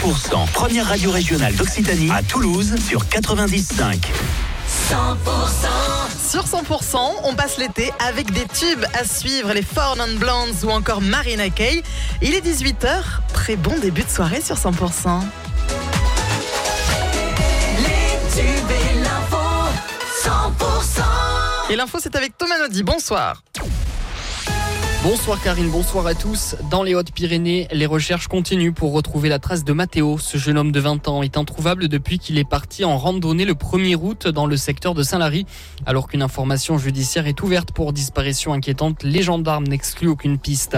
100%, première radio régionale d'Occitanie à Toulouse sur 95. 100% Sur 100%, on passe l'été avec des tubes à suivre, les Four Non Blondes ou encore Marina Kaye. Il est 18h, très bon début de soirée sur 100%. Les tubes et l'info 100% Et l'info, c'est avec Thomas Naudy. Bonsoir. Bonsoir Karine, bonsoir à tous. Dans les Hautes-Pyrénées, les recherches continuent pour retrouver la trace de Mathéo. Ce jeune homme de 20 ans est introuvable depuis qu'il est parti en randonnée le 1er août dans le secteur de Saint-Lary. Alors qu'une information judiciaire est ouverte pour disparition inquiétante, les gendarmes n'excluent aucune piste.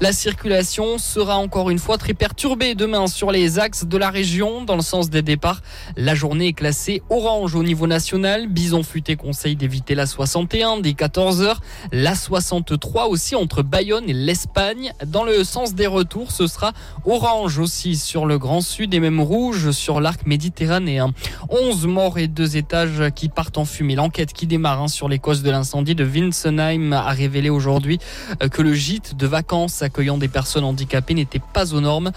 La circulation sera encore une fois très perturbée demain sur les axes de la région. Dans le sens des départs, la journée est classée orange au niveau national. Bison Futé conseille d'éviter la 61 dès 14h. La 63 aussi entre Bayonne et l'Espagne. Dans le sens des retours, ce sera orange aussi sur le Grand Sud et même rouge sur l'arc méditerranéen. 11 morts et deux étages qui partent en fumée. L'enquête qui démarre hein, sur les causes de l'incendie de Winsenheim a révélé aujourd'hui euh, que le gîte de vacances accueillant des personnes handicapées n'était pas aux normes.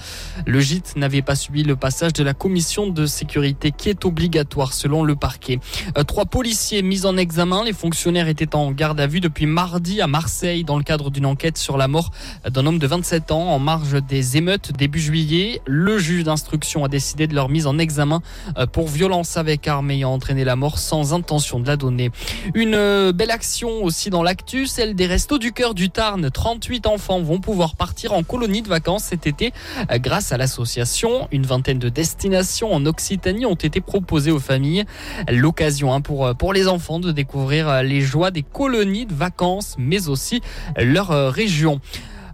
Le gîte n'avait pas subi le passage de la commission de sécurité qui est obligatoire selon le parquet. Euh, Trois policiers mis en examen. Les fonctionnaires étaient en garde à vue depuis mardi à Marseille dans le cadre d'une enquête sur la mort d'un homme de 27 ans en marge des émeutes début juillet. Le juge d'instruction a décidé de leur mise en examen euh, pour violence avec arme ayant entraîné la mort sans intention de la donner. Une euh, belle action aussi dans l'actu, celle des Restos du Cœur du Tarn. 38 enfants vont pouvoir partir en colonie de vacances cet été euh, grâce à l'association. Une vingtaine de destinations en Occitanie ont été proposées aux familles. L'occasion hein, pour, pour les enfants de découvrir les joies des colonies de vacances, mais aussi leur région.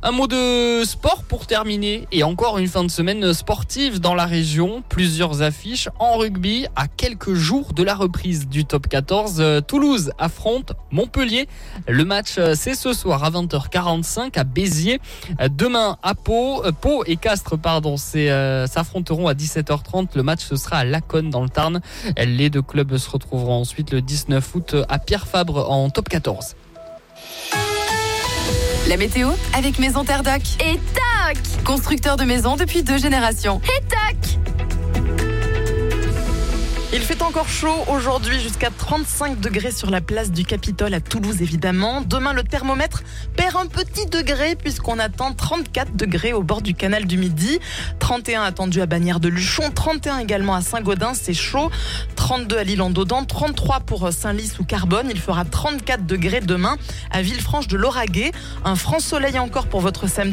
Un mot de sport pour terminer et encore une fin de semaine sportive dans la région. Plusieurs affiches en rugby à quelques jours de la reprise du top 14. Euh, Toulouse affronte Montpellier. Le match euh, c'est ce soir à 20h45 à Béziers. Euh, Demain à Pau, euh, Pau et Castres pardon, s'affronteront à 17h30. Le match ce sera à Laconne dans le Tarn. Les deux clubs se retrouveront ensuite le 19 août à Pierre Fabre en top 14. La météo avec Maison Terre Doc. Et tac Constructeur de maisons depuis deux générations. Et tac Il fait encore chaud aujourd'hui jusqu'à 35 degrés sur la place du Capitole à Toulouse évidemment. Demain le thermomètre perd un petit degré puisqu'on attend 34 degrés au bord du canal du Midi. 31 attendu à Bagnères de Luchon, 31 également à Saint-Gaudens, c'est chaud. 32 à Lille-en-Dodan, 33 pour Saint-Lys ou Carbone. Il fera 34 degrés demain à Villefranche de Lauragais. Un franc soleil encore pour votre samedi.